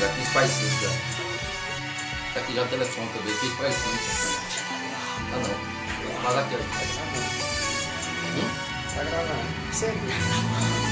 Já fiz faz cinco já. Tá aqui já o telefone também, fiz faz cinco. Ah não. Mas aqui, ó. Hum? Tá gravando. Sempre.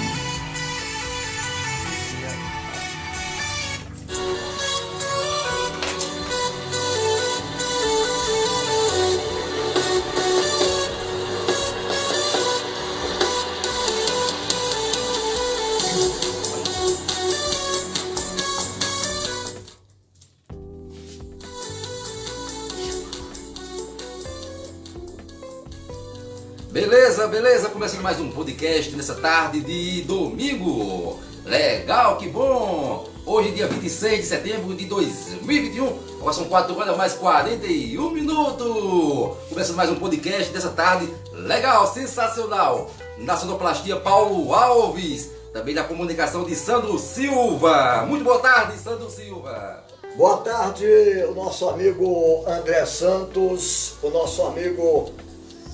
Beleza, beleza, começando mais um podcast nessa tarde de domingo. Legal, que bom! Hoje, dia 26 de setembro de 2021, agora são 4 horas mais 41 minutos. Começando mais um podcast dessa tarde. Legal, sensacional! Na sonoplastia, Paulo Alves. Também na comunicação de Sandro Silva. Muito boa tarde, Sandro Silva. Boa tarde, o nosso amigo André Santos, o nosso amigo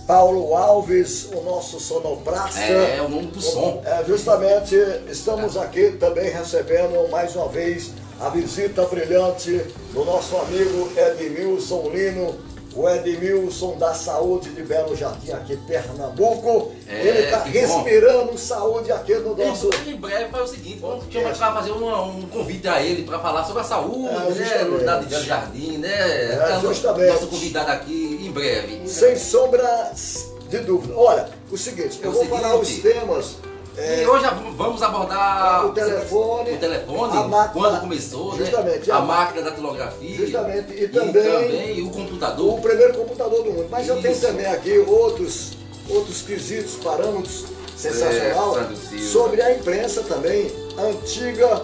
Paulo Alves, o nosso sonoplasta. É, é o nome do som. É, justamente, estamos aqui também recebendo mais uma vez a visita brilhante do nosso amigo Edmilson Lino, o Edmilson da Saúde de Belo Jardim, aqui Pernambuco. É, Ele está que bom. respirando saúde aqui no nosso. Em breve faz o seguinte, vamos chamar para fazer uma- um convite a ele para falar sobre a saúde, É, né? Dado de Jardim, né? É, o justamente. Nosso convidado aqui em breve. Sem sombras de dúvida. Olha, o seguinte, eu O vou falar os temas. é, E hoje vamos abordar o telefone, o telefone, a máquina- quando começou, justamente, né? a A máquina da tilografia. Justamente, e e também- também o o computador. primeiro computador do mundo. Mas eu tenho Isso. também aqui outros, outros quesitos, parâmetros sensacional É, sobre a imprensa também, antiga,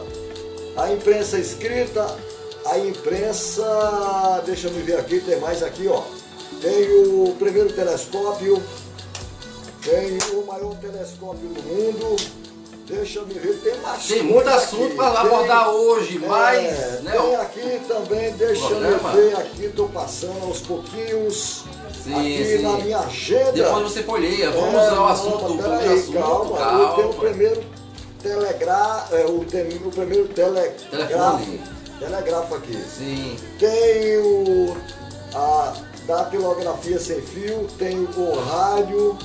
a imprensa escrita, a imprensa. Deixa eu ver aqui, tem mais aqui, ó. Tem o primeiro telescópio, tem o maior telescópio do mundo. Deixa eu ver, tem mais Tem muito assunto para abordar hoje, mas, é, né? tem aqui também, deixa eu Programa. ver aqui, estou passando aos pouquinhos Sim, aqui sim. na minha agenda. Depois você folheia, vamos É, ao não, assunto, mas o peraí, primeiro assunto, calma, calma. Eu tenho o primeiro telegrafo, é, o, tem, o primeiro telegrafo, telegrafo aqui. Sim. Tem o a datilografia sem fio, tem o rádio,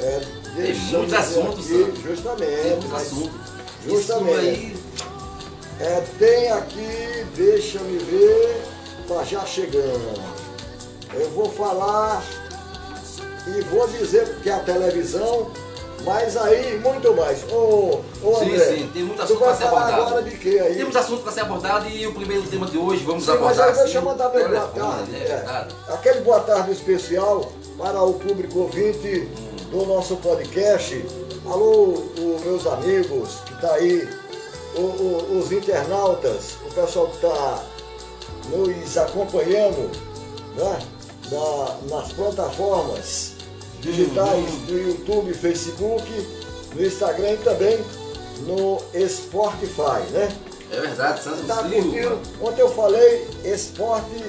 é, Tem deixa eu muitos ver assuntos, aqui, justamente, Tem muito mas assunto. justamente. Aí, É, tem aqui, deixa me ver, tá já chegando. Eu vou falar e vou dizer que a televisão, mas aí muito mais. Ô, ô Sim, André, sim, tem muito assunto vai pra ser abordado. agora de quê aí? temos assunto para ser abordado e o primeiro tema de hoje vamos Sim, mas abordar aí deixa eu assim, mandar meu boa tarde. É, Verdade. aquele boa tarde especial para o público ouvinte do nosso podcast. Alô, o- meus amigos que tá aí, o- o- os internautas, o pessoal que está nos acompanhando né, na- nas plataformas digitais do YouTube, Facebook, no Instagram e também no Spotify, né? É verdade, Santos Tá Silva. curtindo? Ontem eu falei esporte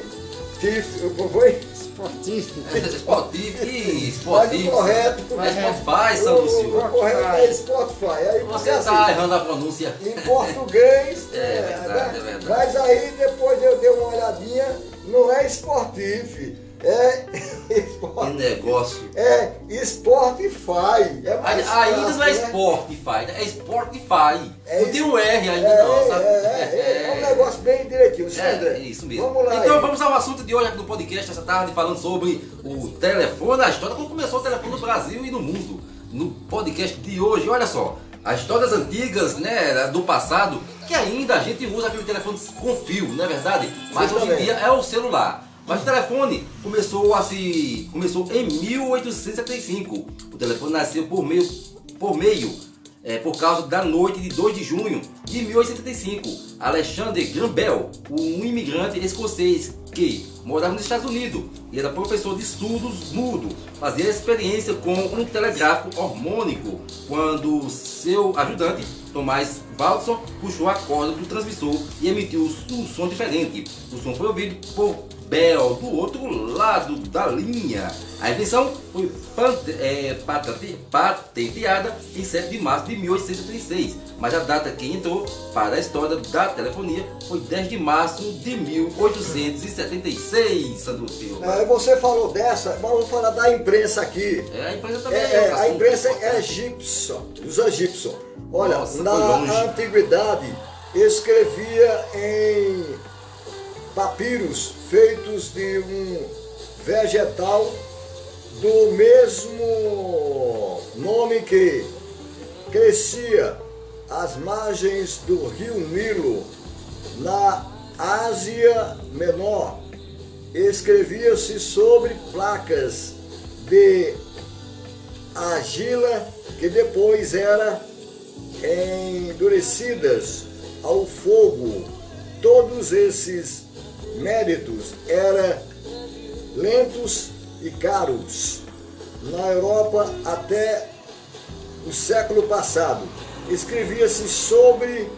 tif, como foi? Esportista. É, Esportivo, ih, Mas o correto. É Spotify, O, Santos o Silva. correto é Spotify. Aí Você assim, tá errando a pronúncia. em português, É é, verdade, né? é verdade. mas aí depois eu dei uma olhadinha, não é esportivo, é Que esporte. negócio. É Spotify. É mais Ainda não é? Spotify, é Spotify. É não tem um R ainda É, não, é, sabe? é, é, um negócio bem direitinho. Sim, É, André? isso mesmo. Vamos lá. então aí. vamos ao assunto de hoje aqui no podcast essa tarde, falando sobre o telefone, a história como começou o telefone no Brasil e no mundo. No podcast de hoje, olha só, as histórias antigas, né, do passado, que ainda a gente usa aquele telefone com fio, não é verdade? Mas hoje em dia é o celular. Mas o telefone começou a se. começou em 1875. O telefone nasceu por meio. por meio. é, por causa da noite de 2 de junho de 1875. Alexander Graham Bell, um imigrante escocês, que morava nos Estados Unidos e era professor de estudos mudo. Fazia experiência com um telegráfico harmônico quando seu ajudante, Tomás Waldson, puxou a corda do transmissor e emitiu um som diferente. O som foi ouvido por Bell do outro lado da linha. A invenção foi é, patenteada em 7 de março de 1836, mas a data que entrou para a história da telefonia foi 10 de março de 1876, Sandro Silva. É, você falou dessa, vamos falar da imprensa aqui. É, a imprensa também é, é A imprensa é egípcia, os egípcios. Olha, Nossa, na antiguidade escrevia em papiros feitos de um vegetal do mesmo nome que crescia às margens do rio Nilo, na Ásia Menor. Escrevia-se sobre placas de argila que depois eram endurecidas ao fogo. Todos esses méritos eram lentos e caros. Na Europa, até o século passado, escrevia-se sobre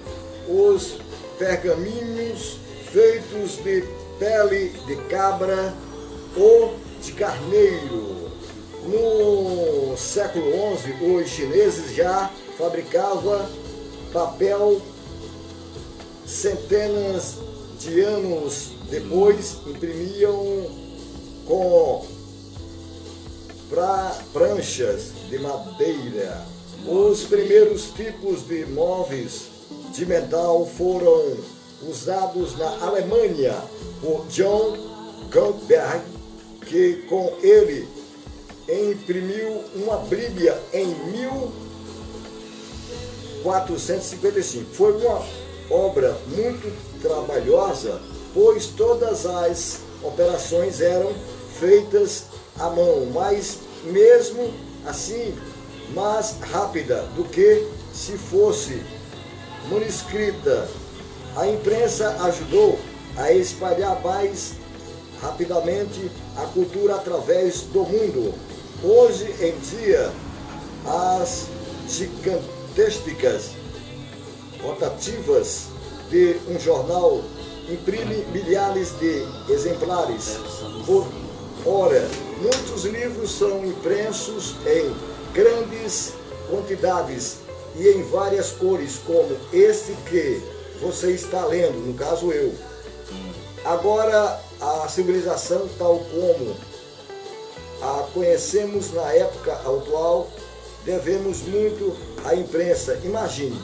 os pergaminhos feitos de pele de cabra ou de carneiro. No século XI, os chineses já fabricavam papel centenas de anos depois imprimiam com pra, pranchas de madeira. Os primeiros tipos de móveis de metal foram usados na Alemanha por John Gutenberg, que com ele imprimiu uma Bíblia em 1455. Foi uma obra muito trabalhosa pois todas as operações eram feitas à mão, mas mesmo assim mais rápida do que se fosse manuscrita. A imprensa ajudou a espalhar mais rapidamente a cultura através do mundo. Hoje em dia, as gigantescas rotativas de um jornal imprime milhares de exemplares por hora. Muitos livros são impressos em grandes quantidades e em várias cores, como este que você está lendo, no caso eu. Agora, a civilização tal como a conhecemos na época atual, devemos muito à imprensa. Imagine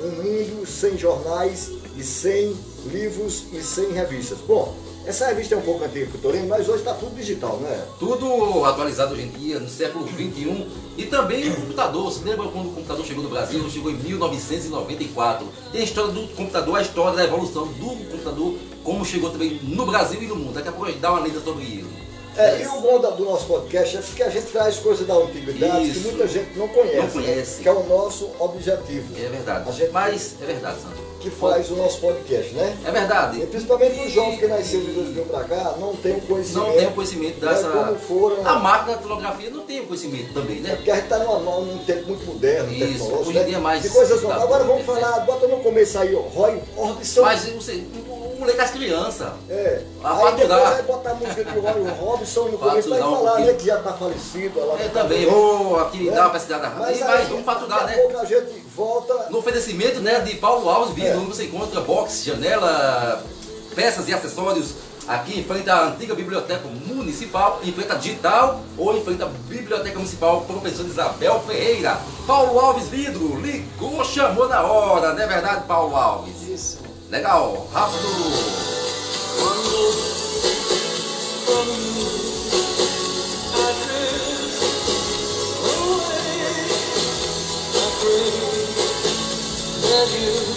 um mundo sem jornais e sem livros e sem revistas. Bom, essa revista é um pouco antiga que eu estou lendo, mas hoje está tudo digital, não é? Tudo atualizado hoje em dia, no século XXI. E também o computador. Você lembra quando o computador chegou no Brasil? Chegou em 1994. Tem a história do computador, a história da evolução do computador, como chegou também no Brasil e no mundo. Daqui a pouco a gente dá uma lenda sobre isso. É, e o bom do nosso podcast é que a gente traz coisas da antiguidade Isso. que muita gente não conhece. Não conhece. Né? Que é o nosso objetivo. É verdade. Gente Mas é verdade, Santo. Que faz o nosso podcast, né? É verdade. E principalmente os jovens que nasceram de 2000 para cá não tem o conhecimento. Não tem o conhecimento dessa. Né, como foram... A máquina da fotografia não tem o conhecimento também, né? É porque a gente está num, tempo muito moderno, Isso. tecnológico. Hoje em dia é mais. De coisas novas. Agora vamos falar, bota no começo aí, Roy Orbison. Mas não sei moleque as crianças. É. A aí faturar. depois vai botar a música de Roy Robson no começo, vai falar, um né, que já está falecido. Ela eu também vou aqui né? dar uma pesquisada Mas e mais vamos faturar, né? pouco a gente volta. No oferecimento né, de Paulo Alves Vidro, é. onde você encontra box, janela, peças e acessórios aqui em frente à antiga Biblioteca Municipal, em frente à Digital ou em frente à Biblioteca Municipal Professor Isabel Ferreira. Paulo Alves Vidro, ligou, chamou na hora, não é verdade, Paulo Alves? Isso. Legal, rápido. É love you.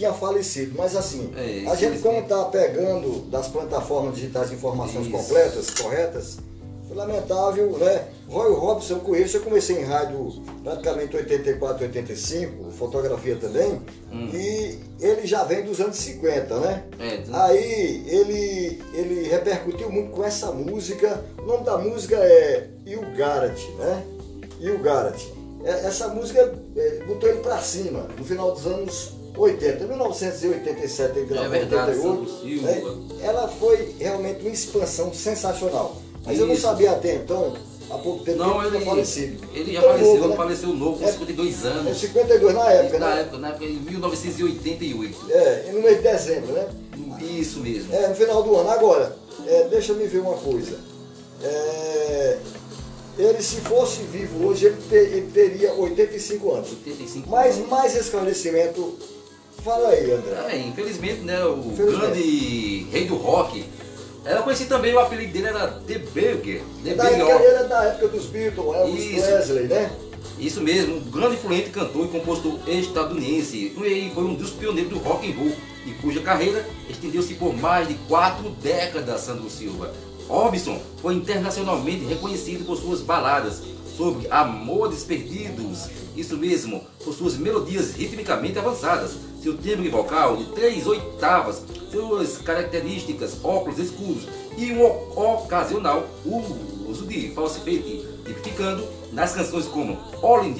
Tinha falecido, mas assim, É, a gente como está pegando das plataformas digitais informações Isso. completas, corretas, é lamentável, né? Roy Robson eu conheço, eu comecei em rádio praticamente 84, 85, fotografia também, Hum. e ele já vem dos anos 50, né? É, Aí ele, ele repercutiu muito com essa música. O nome da música é You Garrett, né? You Garrett. É, Essa música é, botou ele pra cima no final dos anos 80. Em 1987 ele gravou É verdade, 88. Santos Silva. né? Ela foi realmente uma expansão sensacional. Mas eu não Isso. sabia até então, há pouco tempo, Não, que ele ele, tinha falecido. ele já faleceu, novo, né? faleceu novo, com É. 52 É anos. 52 na época, na né? época, na época, em 1988. É, e no mês de dezembro, né? Isso mesmo. É, no final do ano. Agora, é, deixa me ver uma coisa. É, ele, se fosse vivo hoje, ele, te- ele teria 85 anos. 85 Mas mais esclarecimento, fala aí, André. É, infelizmente, né, o Infelizmente. grande rei do rock, era conhecido também, o apelido dele era The Burger. The Da Burger. época, ele é da época dos Beatles, Elvis Isso. Presley, né? Isso mesmo, um grande influente cantor e compositor estadunidense. E foi um dos pioneiros do rock and roll e cuja carreira estendeu-se por mais de quatro décadas, Sandro Silva. Robson foi internacionalmente reconhecido por suas baladas sobre amores perdidos, isso mesmo, por suas melodias ritmicamente avançadas, seu timbre vocal de três oitavas, suas características óculos escuros e um ocasional uso de falsete, tipificando nas canções como All in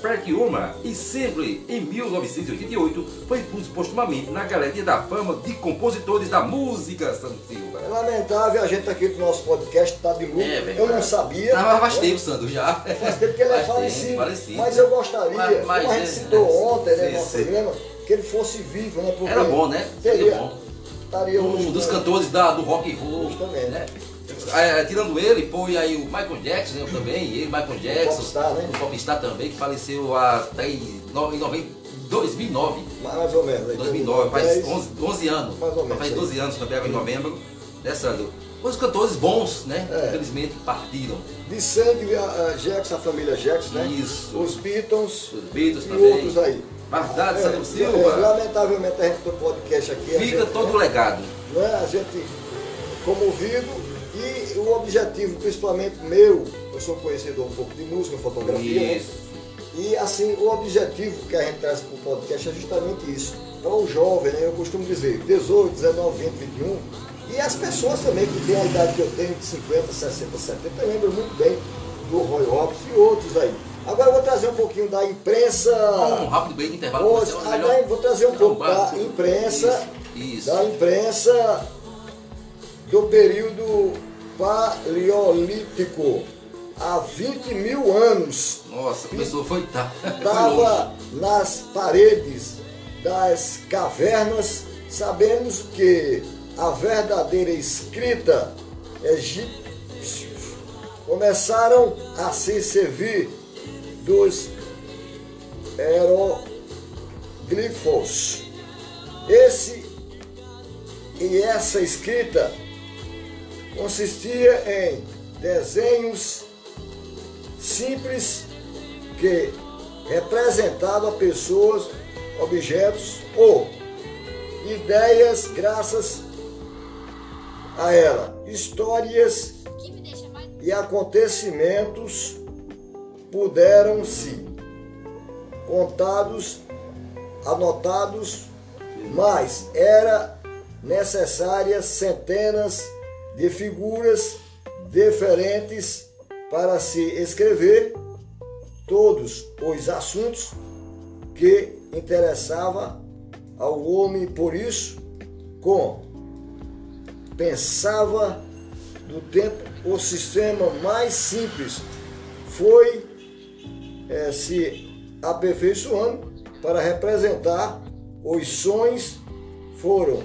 Perk Uma e sempre em 1988 foi incluso postumamente na Galeria da Fama de Compositores da Música Santo Silva. É lamentável, a gente aqui do nosso podcast tá de lucro. É, verdade. eu não sabia. Tava faz né? tempo, Sandro, já. Faz tempo que ele é Faz falecido, falecido. Mas eu gostaria, Mas- mas como a gente é- citou é, ontem né, no nosso programa, que ele fosse vivo, né? Era bom, né? Seria Teria, bom. Estaria Um dos né? cantores da, do rock and roll. Justamente. Né? É, tirando ele, foi aí o Michael Jackson né, também, ele, Michael Jackson. popstar, né? O popstar também, que faleceu até em no- em nove- 2009. Mais ou menos. aí, 2009, faz 10, 11, 11 anos. Mais ou menos, Faz aí. 12 anos também, agora em novembro. Né, Sandro? Os cantores bons, né? É. Infelizmente partiram. De sangue, a, a Jackson, a família Jackson, né? Isso. Os Beatles Os Beatles e também. outros aí. Verdade, É, Sandro é, Silva. lamentavelmente a gente do podcast aqui. Fica gente, todo né, o legado. né, a gente comovido e o objetivo, principalmente meu, eu sou conhecedor um pouco de música, fotografia, né? Isso. E assim, o objetivo que a gente traz para o podcast é justamente isso. Para o jovem, né? Eu costumo dizer, 18, 19, 20, 21. E as pessoas também que têm a idade que eu tenho, de 50, 60, 70, lembram muito bem do Roy Robson e outros aí. Agora eu vou trazer um pouquinho da imprensa. Um rápido de intervalo. Hoje, comercial, ah, melhor- vou trazer um pouco da imprensa, Isso. isso. da imprensa do período paleolítico, há 20 mil anos. Nossa, começou, foi, tá. Estava nas paredes das cavernas. Sabemos que a verdadeira escrita egípcia começaram a se servir dos hieroglifos. Esse e essa escrita consistia em desenhos simples que representava pessoas, objetos ou ideias graças a ela. Histórias e acontecimentos puderam se contados, anotados, mas era necessárias centenas de figuras diferentes para se escrever todos os assuntos que interessava ao homem, por isso, com pensava do tempo o sistema mais simples foi eh, se aperfeiçoando para representar os sons foram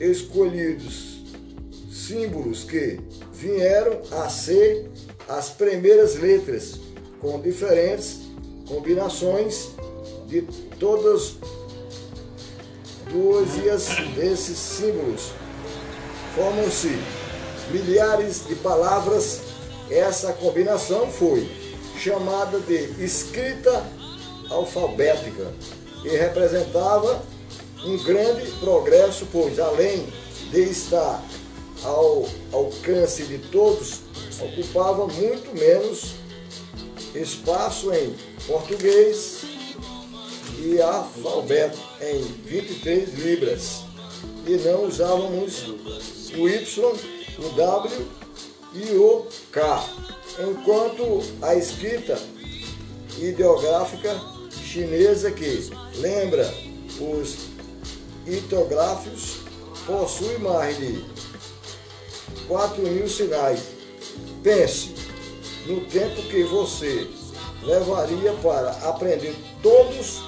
escolhidos símbolos que vieram a ser as primeiras letras com diferentes combinações de todas duas desses símbolos formam-se milhares de palavras. Essa combinação foi chamada de escrita alfabética e representava um grande progresso, pois além de estar ao alcance de todos, ocupava muito menos espaço em português e alfabeto em 23 libras. E não usávamos o Y, o W e o K. Enquanto a escrita ideográfica chinesa que lembra os litográficos possui mais de 4 mil sinais. Pense no tempo que você levaria para aprender todos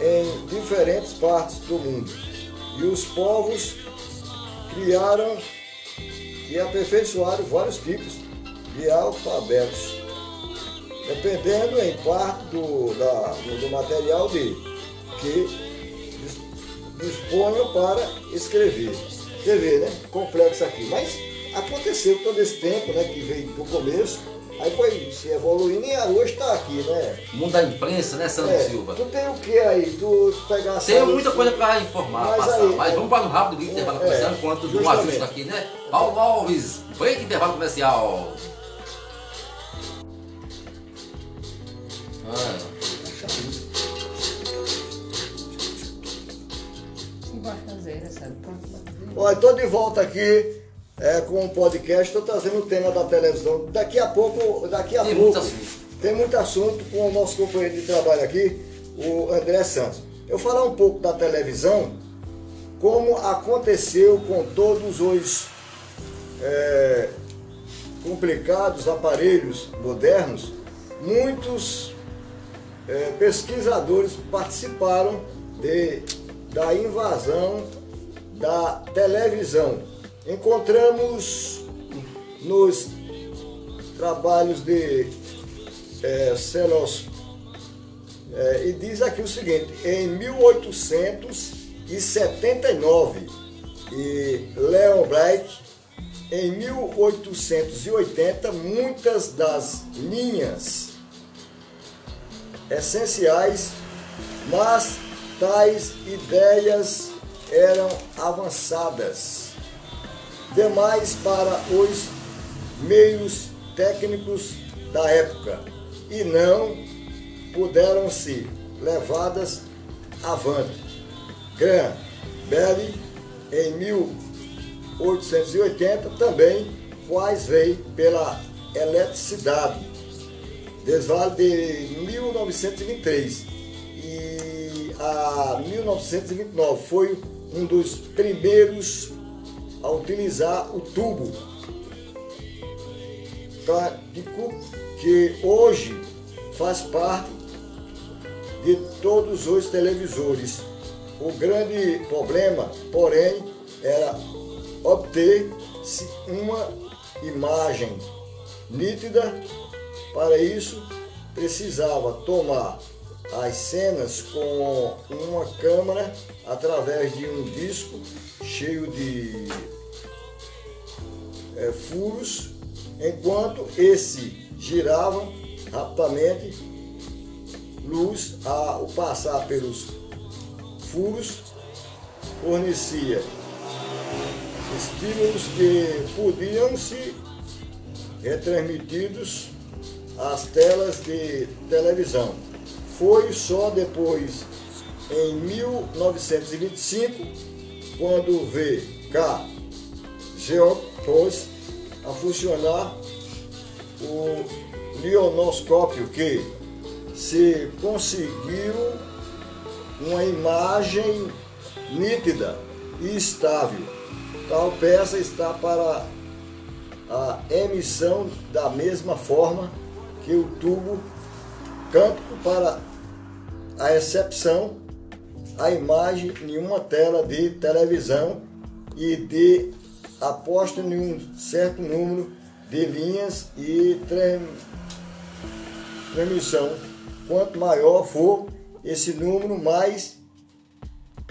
em diferentes partes do mundo. E os povos criaram e aperfeiçoaram vários tipos de alfabetos, dependendo em parte do, da, do, material de que disponham para escrever. Você vê, né? Complexo aqui. Mas aconteceu todo esse tempo, né? Que veio do começo Aí foi se evoluindo e hoje está aqui, né? Mundo da imprensa, né, Sandro É, Silva? Tu tem o que aí? Tu pegar Tem muita coisa para informar, Mas passar. aí- mas vamos para um rápido É, intervalo é, comercial enquanto um justamente. ajuste aqui, né? Paulo Alves, break intervalo comercial. Ah, sabe? Pronto, fazer. Olha, estou de volta aqui é, com o podcast, estou trazendo o tema da televisão. Daqui a pouco, daqui a Tem pouco, muito tem muito assunto com o nosso companheiro de trabalho aqui, o André Santos. Eu falar um pouco da televisão, como aconteceu com todos os é, complicados aparelhos modernos, muitos é, pesquisadores participaram de, da invasão da televisão. Encontramos nos trabalhos de é, Celos, é, e diz aqui o seguinte, em 1879, e Leon Black, em 1880, muitas das linhas essenciais, mas tais ideias eram avançadas demais para os meios técnicos da época e não puderam ser levadas avante. Graham Bell, em 1880, também quais veio pela eletricidade Desvale de 1923 e a 1929 foi um dos primeiros a utilizar o tubo que hoje faz parte de todos os televisores. O grande problema, porém, era obter uma imagem nítida. Para isso, precisava tomar as cenas com uma câmera através de um disco cheio de eh, furos, enquanto esse girava rapidamente, luz ao passar pelos furos fornecia estímulos que podiam ser retransmitidos às telas de televisão. Foi só depois, em 1925, quando o VK pôs a funcionar o lionoscópio que se conseguiu uma imagem nítida e estável. Tal peça está para a emissão da mesma forma que o tubo cântico para a recepção a imagem em uma tela de televisão e de aposta em um certo número de linhas e tran- transmissão. Quanto maior for esse número, mais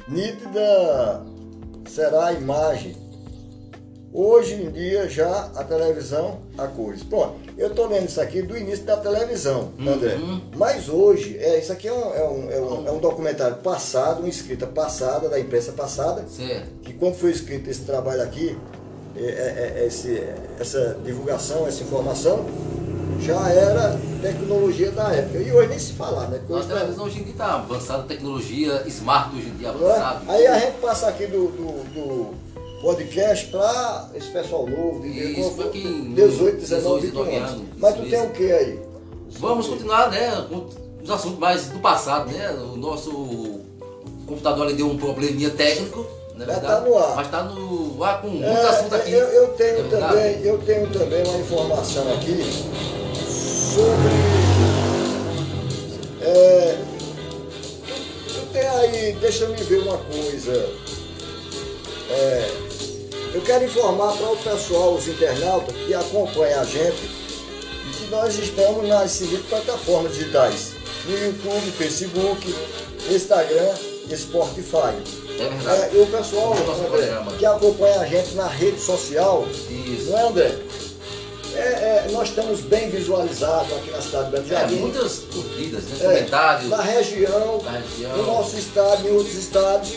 nítida será a imagem. Hoje em dia já a televisão a cores. Pronto, eu estou lendo isso aqui do início da televisão, André. Uhum. Mas hoje, é, isso aqui é um, é, um, é, um, é um documentário passado, uma escrita passada, da imprensa passada, Certo. que quando foi escrito esse trabalho aqui, é, é, é, esse, essa divulgação, essa informação, já era tecnologia da época. E hoje nem se falar, né? A hoje tá- televisão hoje em dia está avançada, tecnologia, smart hoje em dia não avançado. Aí a gente passa aqui do, do, do podcast para esse pessoal novo, de Isso, pra quem- 18, 19, 18, 21 anos. anos. Mas tu Isso tem o que aí? Vamos continuar, né, com os assuntos mais do passado, né? O nosso computador ali deu um probleminha técnico, na Mas verdade. tá no ar. Mas tá no ar com muitos É, assuntos aqui. Eu, eu tenho É também, eu tenho também uma informação aqui sobre. É, tu tem aí, deixa eu me ver uma coisa. É, eu quero informar para o pessoal, os internautas que acompanham a gente, que nós estamos nas seguintes plataformas digitais: no YouTube, Facebook, Instagram e Spotify. É verdade. É, e o pessoal No André, que acompanha a gente na rede social, Isso. não é André? É, é, nós estamos bem visualizados aqui na cidade de Belo É, Jardim. muitas curtidas, né? É, Comentários. na região, Na região. no nosso estado, em outros estados,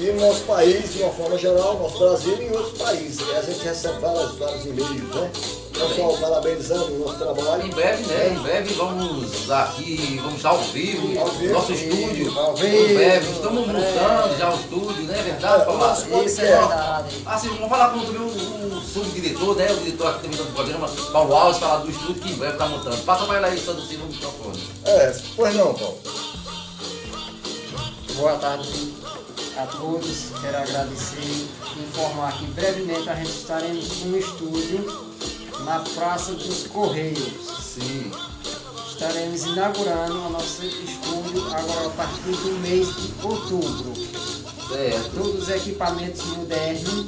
e no nosso país, de uma forma geral, nosso Brasil e em outros países. E a gente recebe vários, vários e-mails, né? Pessoal parabenizando o nosso trabalho. Em breve, né? Em breve vamos aqui, vamos estar ao vivo, Ao vivo. nosso estúdio. Ao Em vivo. breve, estamos É. montando já o estúdio, né? É verdade, É, Isso é podcast. verdade. Assim, vamos falar com também o, o subdiretor, né? O diretor aqui também do programa, Paulo Alves, falar do estúdio que em breve está montando. Passa para ele aí, Sandro Silva, no microfone. É, pois não, Paulo. Boa tarde a todos. Quero agradecer e informar que brevemente a gente estaremos um estúdio na Praça dos Correios. Sim. Estaremos inaugurando o nosso estúdio agora a partir do mês de outubro. Certo. Todos os equipamentos modernos,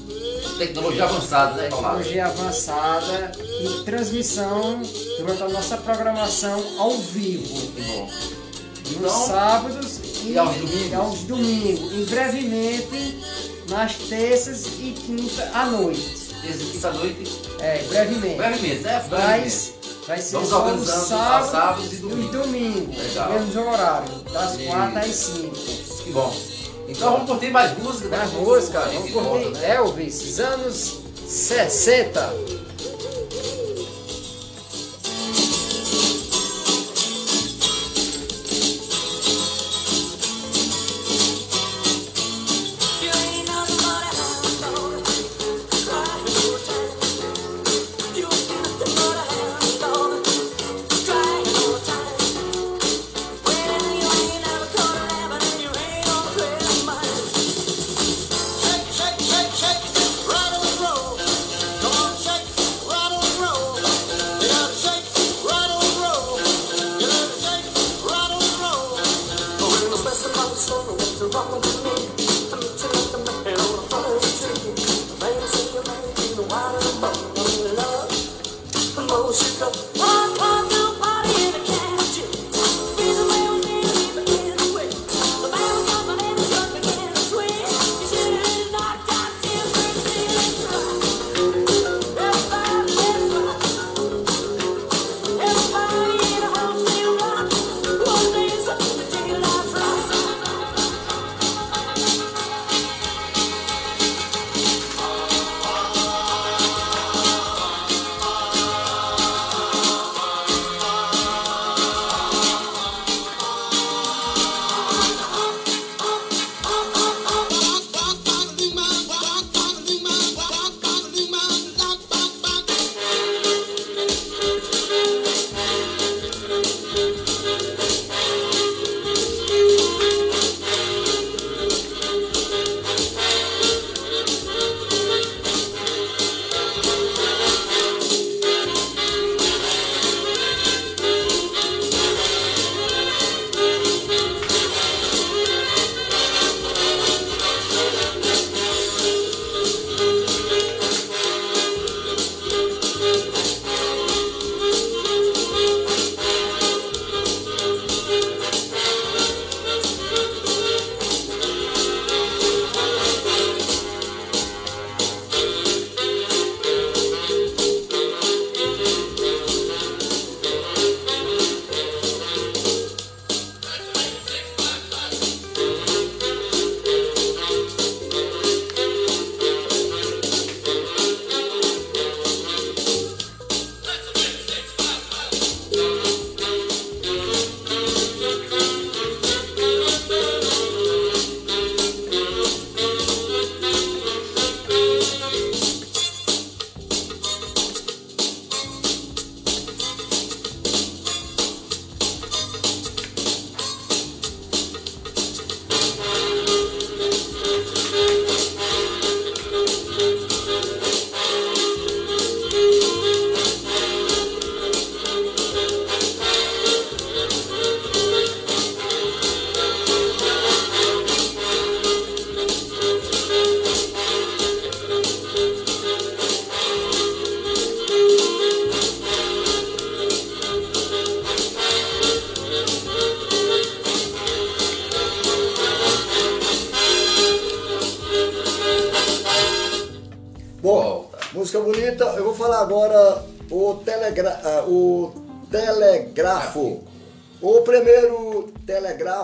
Tecnologia avançada, né, tecnologia avançada e transmissão durante a nossa programação ao vivo. Que bom. nos Então, sábados e, e aos domingos? e aos domingos. E brevemente nas terças e quinta à noite. Desde quinta-noite, É, brevemente. brevemente? Mas vai ser Vamos só no sábado sábados e e domingos. domingo. Legal. Mesmos horários, das. 4 às 5. Que bom. Então vamos curtir mais música, né? Na música, vamos volta, curtir né? Elvis, anos 60.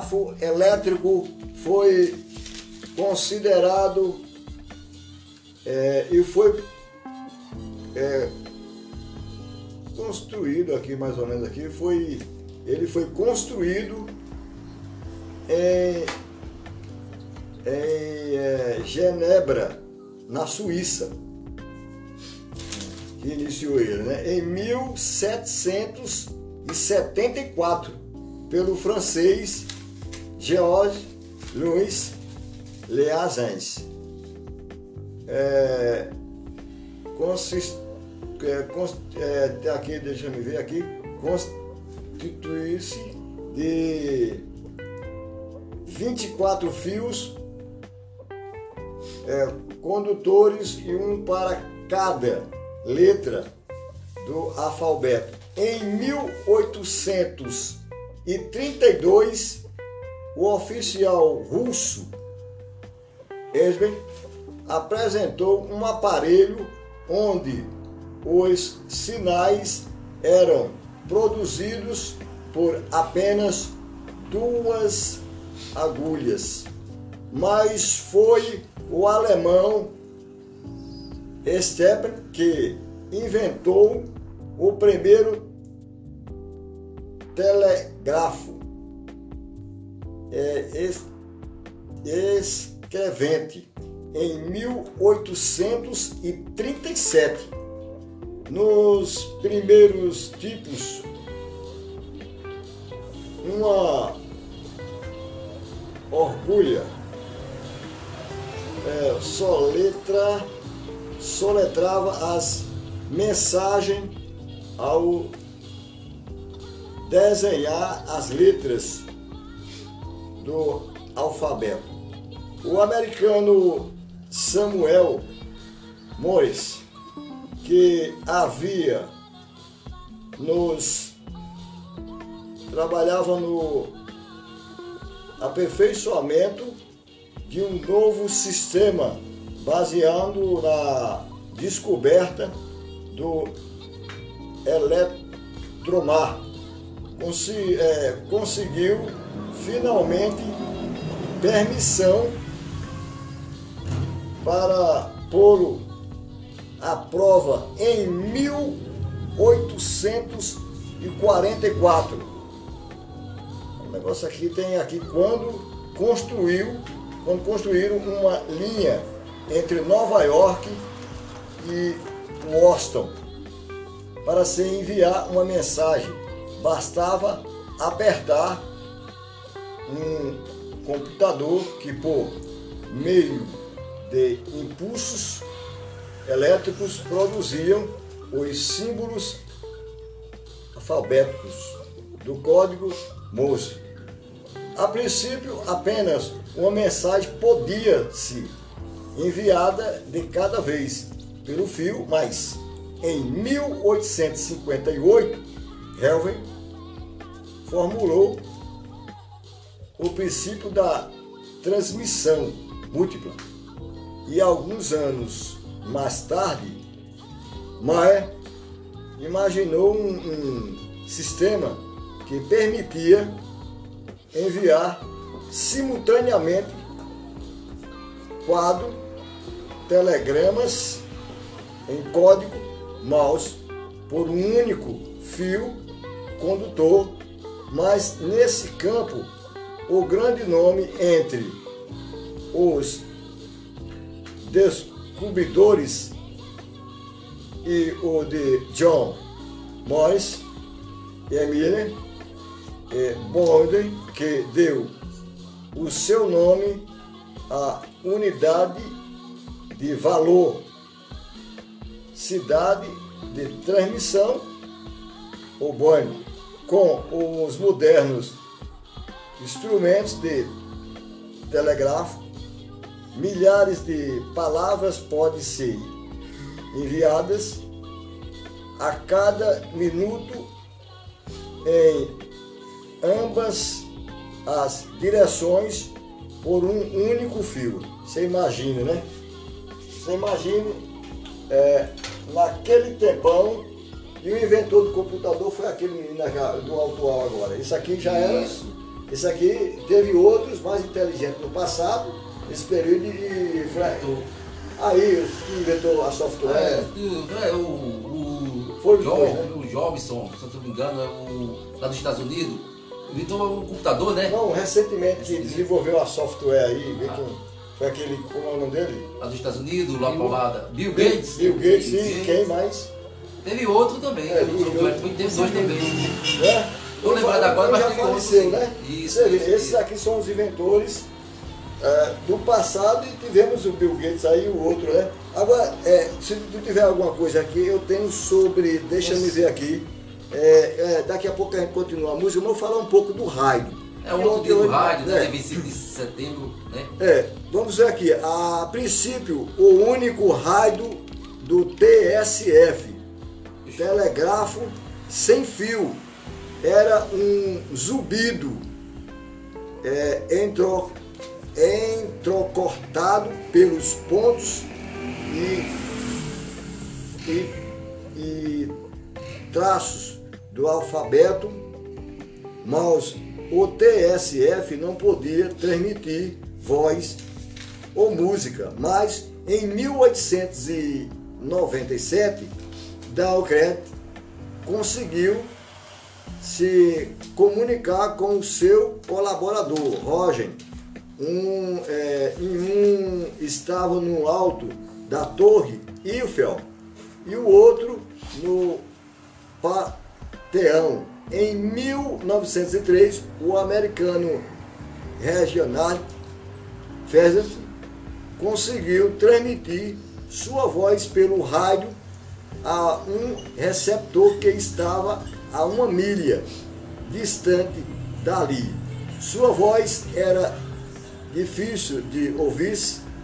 Telegrafo elétrico foi considerado é, e foi é, construído aqui mais ou menos aqui foi ele foi construído em, em é, Genebra na Suíça que iniciou ele né? em 1774 pelo francês Georges Louis Leazens é, consist, é, const, é, aqui, deixa eu ver aqui, constitui-se de 24 fios é, condutores e um para cada letra do alfabeto. Em 1832, o oficial russo Esben apresentou um aparelho onde os sinais eram produzidos por apenas duas agulhas. Mas foi o alemão Steppen que inventou o primeiro telegrafo é, es, escrevente em 1837. Nos primeiros tipos, uma orgulha é, soletra, soletrava as mensagens ao desenhar as letras do alfabeto. O americano Samuel Morris, que havia nos trabalhava no aperfeiçoamento de um novo sistema baseado na descoberta do eletromar. Consi é, conseguiu finalmente permissão para pô-lo à prova em 1844. O negócio aqui tem aqui quando construiu, quando construíram uma linha entre Nova York e Boston para se enviar uma mensagem. Bastava apertar um computador que por meio de impulsos elétricos produziam os símbolos alfabéticos do código Morse. A princípio, apenas uma mensagem podia ser enviada de cada vez pelo fio, mas em 1858, Helvin formulou o princípio da transmissão múltipla. E alguns anos mais tarde, Maé imaginou um, um sistema que permitia enviar simultaneamente quadro, telegramas em código mouse por um único fio condutor, mas nesse campo o grande nome entre os descobridores e o de John Morris e Emily e Borden, que deu o seu nome à unidade de valor, cidade de transmissão, o Boeing, com os modernos instrumentos de telégrafo milhares de palavras podem ser enviadas a cada minuto em ambas as direções por um único fio. Você imagina, né? Você imagina é, naquele tempão e o inventor do computador foi aquele menino do atual agora. Isso aqui já era. Isso. Isso aqui teve outros mais inteligentes no passado, nesse período e foi aí que inventou a É, software. é, o, o, Foi os Jo- dois, né? o Jobson, se eu não me engano, é o, lá dos Estados Unidos, inventou um computador, né? Não, recentemente que desenvolveu a software aí, vê quem foi aquele, como é o nome dele? Lá dos Estados Unidos, lá pra lá. Bill Gates. Bill Gates, sim, quem mais? Teve outro também, É, é, Bill teve Gates. dois também. Né? Tô lembrado agora, mas já teve faleceu, outro, né? Isso, Você vê, isso, esses isso. aqui são os inventores é, do passado e tivemos o Bill Gates aí e o outro, né? Agora, é, se tu tiver alguma coisa aqui, eu tenho sobre, deixa eu ver aqui, é, é, daqui a pouco a gente continua a música, mas eu vou falar um pouco do raio. É um outro ontem do rádio, né? é. Dia 25 de setembro, né? É, vamos ver aqui. A princípio, o único raio do TSF, telegrafo sem fio, era um zumbido é, entro, entrecortado pelos pontos e, e, e traços do alfabeto mas o TSF não podia transmitir voz ou música. Mas em 1897, Dalcret conseguiu se comunicar com o seu colaborador, Roger. Um, é, um estava no alto da Torre Eiffel e o outro no Pateão. Em 1903, o americano Reginald Pheasant conseguiu transmitir sua voz pelo rádio a um receptor que estava a uma milha distante dali. Sua voz era difícil de ouvir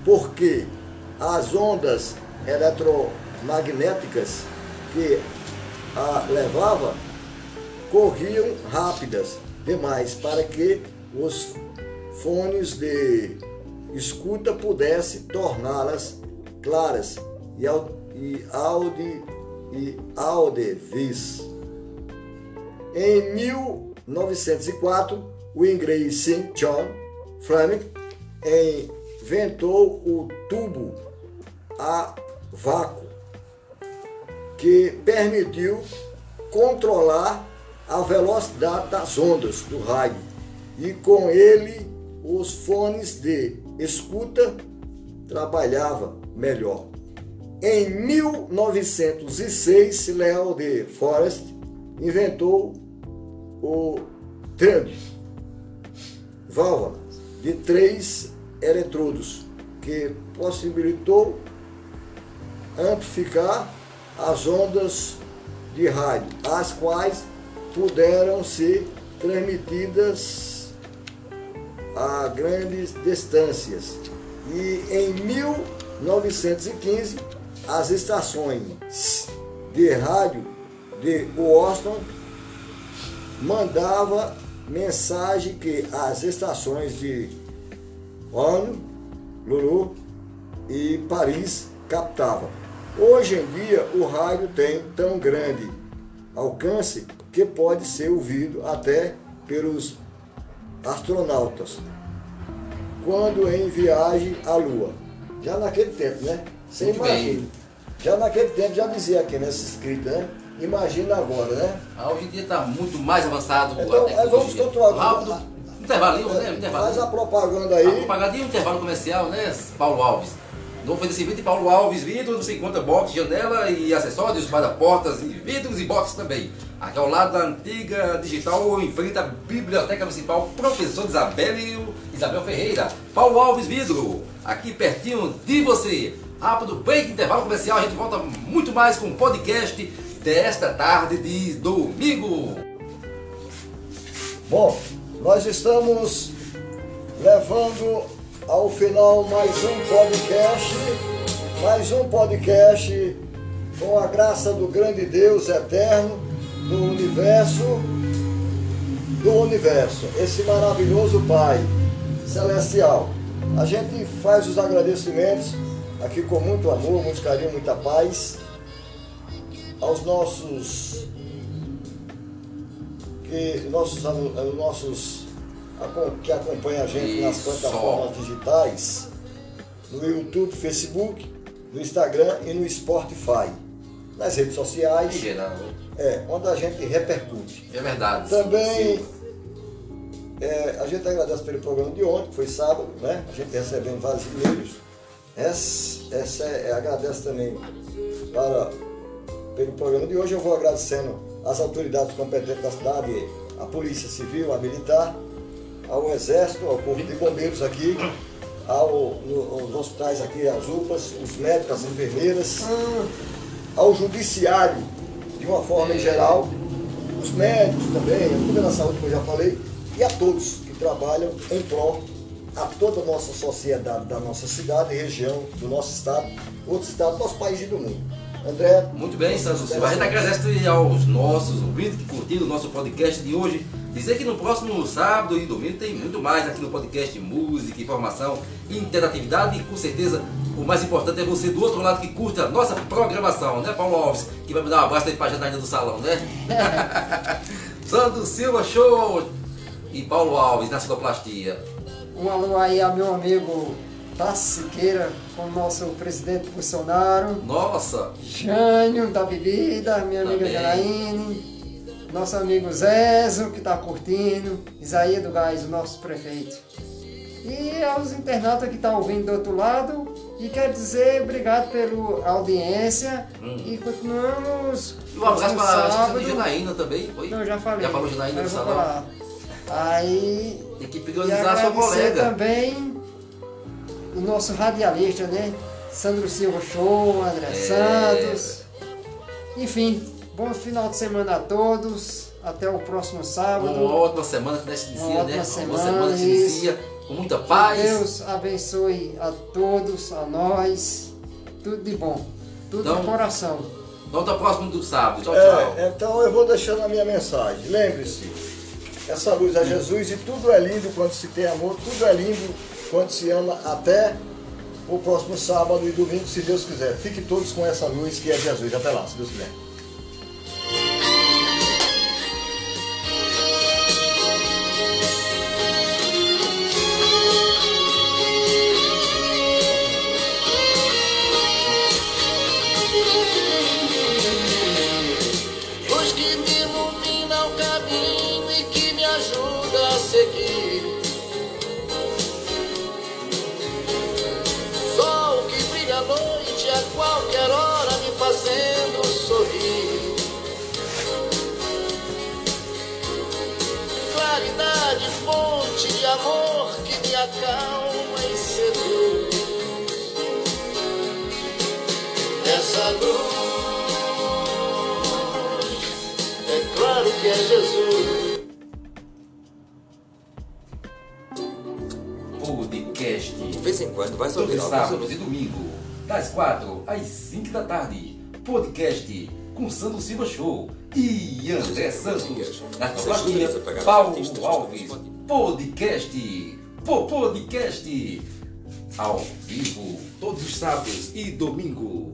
porque as ondas eletromagnéticas que a levava corriam rápidas demais para que os fones de escuta pudessem torná-las claras e, au- e, audi, e. Em 1904, o inglês St. John Fleming inventou o tubo a vácuo que permitiu controlar a velocidade das ondas do rádio e com ele os fones de escuta trabalhava melhor. Em 1906, Leo de Forest inventou o trend válvula de três eletrodos que possibilitou amplificar as ondas de rádio, as quais puderam ser transmitidas a grandes distâncias. E em 1915, as estações de rádio de Washington mandava mensagem que as estações de ONU, Lulu e Paris captavam. Hoje em dia o rádio tem tão grande alcance que pode ser ouvido até pelos astronautas quando em viagem à Lua. Já naquele tempo, né? Você imagina. Já naquele tempo já dizia aqui nessa escrita, né? Imagina agora, né? Ah, hoje em dia está muito mais avançado Então, a é, vamos continuar. Rápido. Intervalinho, né? Faz Intervalinho. a propaganda A aí. propaganda e um intervalo comercial, né? Paulo Alves. No oferecimento de Paulo Alves, vidros, sei quanta box, janela e acessórios para portas e vidros e boxes também. Aqui ao lado da antiga digital, em frente à Biblioteca Municipal Professor Isabel, Isabel Ferreira. Paulo Alves Vidro, aqui pertinho de você. Rápido break, intervalo comercial, a gente volta muito mais com o podcast desta tarde de domingo. Bom, nós estamos levando ao final mais um podcast, mais um podcast com a graça do grande Deus eterno do universo, do universo, esse maravilhoso Pai celestial. A gente faz os agradecimentos aqui com muito amor, muito carinho, muita paz aos nossos que nossos eh, nossos que acompanham a gente nas plataformas digitais, no YouTube, Facebook, no Instagram e no Spotify, nas redes sociais, geral. é, onde a gente repercute. É verdade. Também é, a gente agradece pelo programa de ontem, que foi sábado, né? A gente recebendo vários e-mails. Essa, essa é, agradece também para, pelo programa de hoje. Eu vou agradecendo às autoridades competentes da cidade, a Polícia Civil, a Militar, ao Exército, ao Corpo de Bombeiros aqui, ao, no- aos hospitais aqui, as UPAs, os médicos, as enfermeiras, ao Judiciário, de uma forma em geral, os médicos também, a Cuida da Saúde, como eu já falei, e a todos que trabalham em prol a toda a nossa sociedade, da nossa cidade, região, do nosso estado, outro estado, do nosso país e do mundo. André, Muito bem, Santos Silva. A gente agradece aos nossos ouvintes que curtiram o nosso podcast de hoje. Dizer que no próximo sábado e domingo tem muito mais aqui no podcast música, informação, interatividade e com certeza o mais importante é você do outro lado que curte a nossa programação, né, Paulo Alves? Que vai me dar um abraço aí pra Janaína do Salão, né? Santos Silva Show e Paulo Alves na sonoplastia. Um alô aí ao meu amigo Tassi Siqueira, com o nosso presidente Bolsonaro. Nossa, Jânio da Bebida, minha amiga Também. Janaíne, nosso amigo Zezo, que está curtindo, Isaías do Gás, o nosso prefeito. E aos internautas que estão ouvindo do outro lado, e quero dizer obrigado pela audiência e continuamos. e um abraço para a Janaína também. Não, eu já falei. Já falou Janaína do Salão? Aí Tem que priorizar a sua colega. também o nosso radialista, né? Sandro Silva Show, André É. Santos. Enfim, bom final de semana a todos. Até o próximo sábado. Uma ótima semana que se inicia, Uma ótima né? Uma semana, semana que se inicia com muita Que paz. Deus abençoe a todos, a nós. Tudo de bom. Tudo Então, de coração. Então até o próximo do sábado. Tchau, tchau. é, então eu vou deixando a minha mensagem. Lembre-se, essa luz é Jesus e tudo é lindo quando se tem amor, tudo é lindo quando se ama até o próximo sábado e domingo, se Deus quiser. Fiquem todos com essa luz que é Jesus. Até lá, se Deus quiser. 4 às 5 da tarde. Podcast com Sandro Silva Show e André Santos. Na sonoplastia, Paulo Alves. Podcast. Podcast. Ao vivo, todos os sábados e domingo.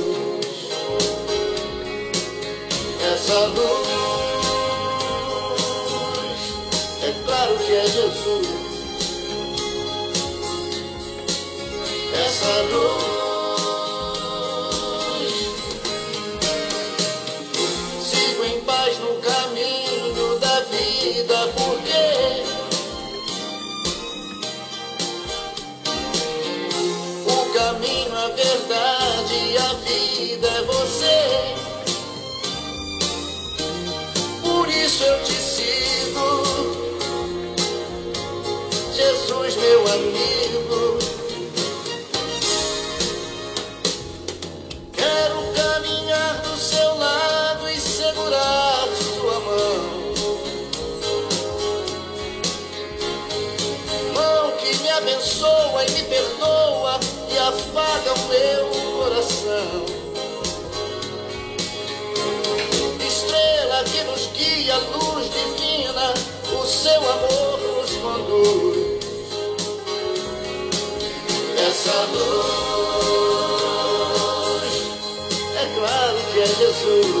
Essa luz, é claro que é Jesus. Essa luz sigo em paz no caminho da vida, porque o caminho, a verdade Por guia, luz divina, o seu amor nos conduz. Essa luz é claro que é Jesus.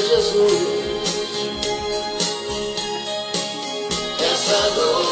Jesus. Essa luz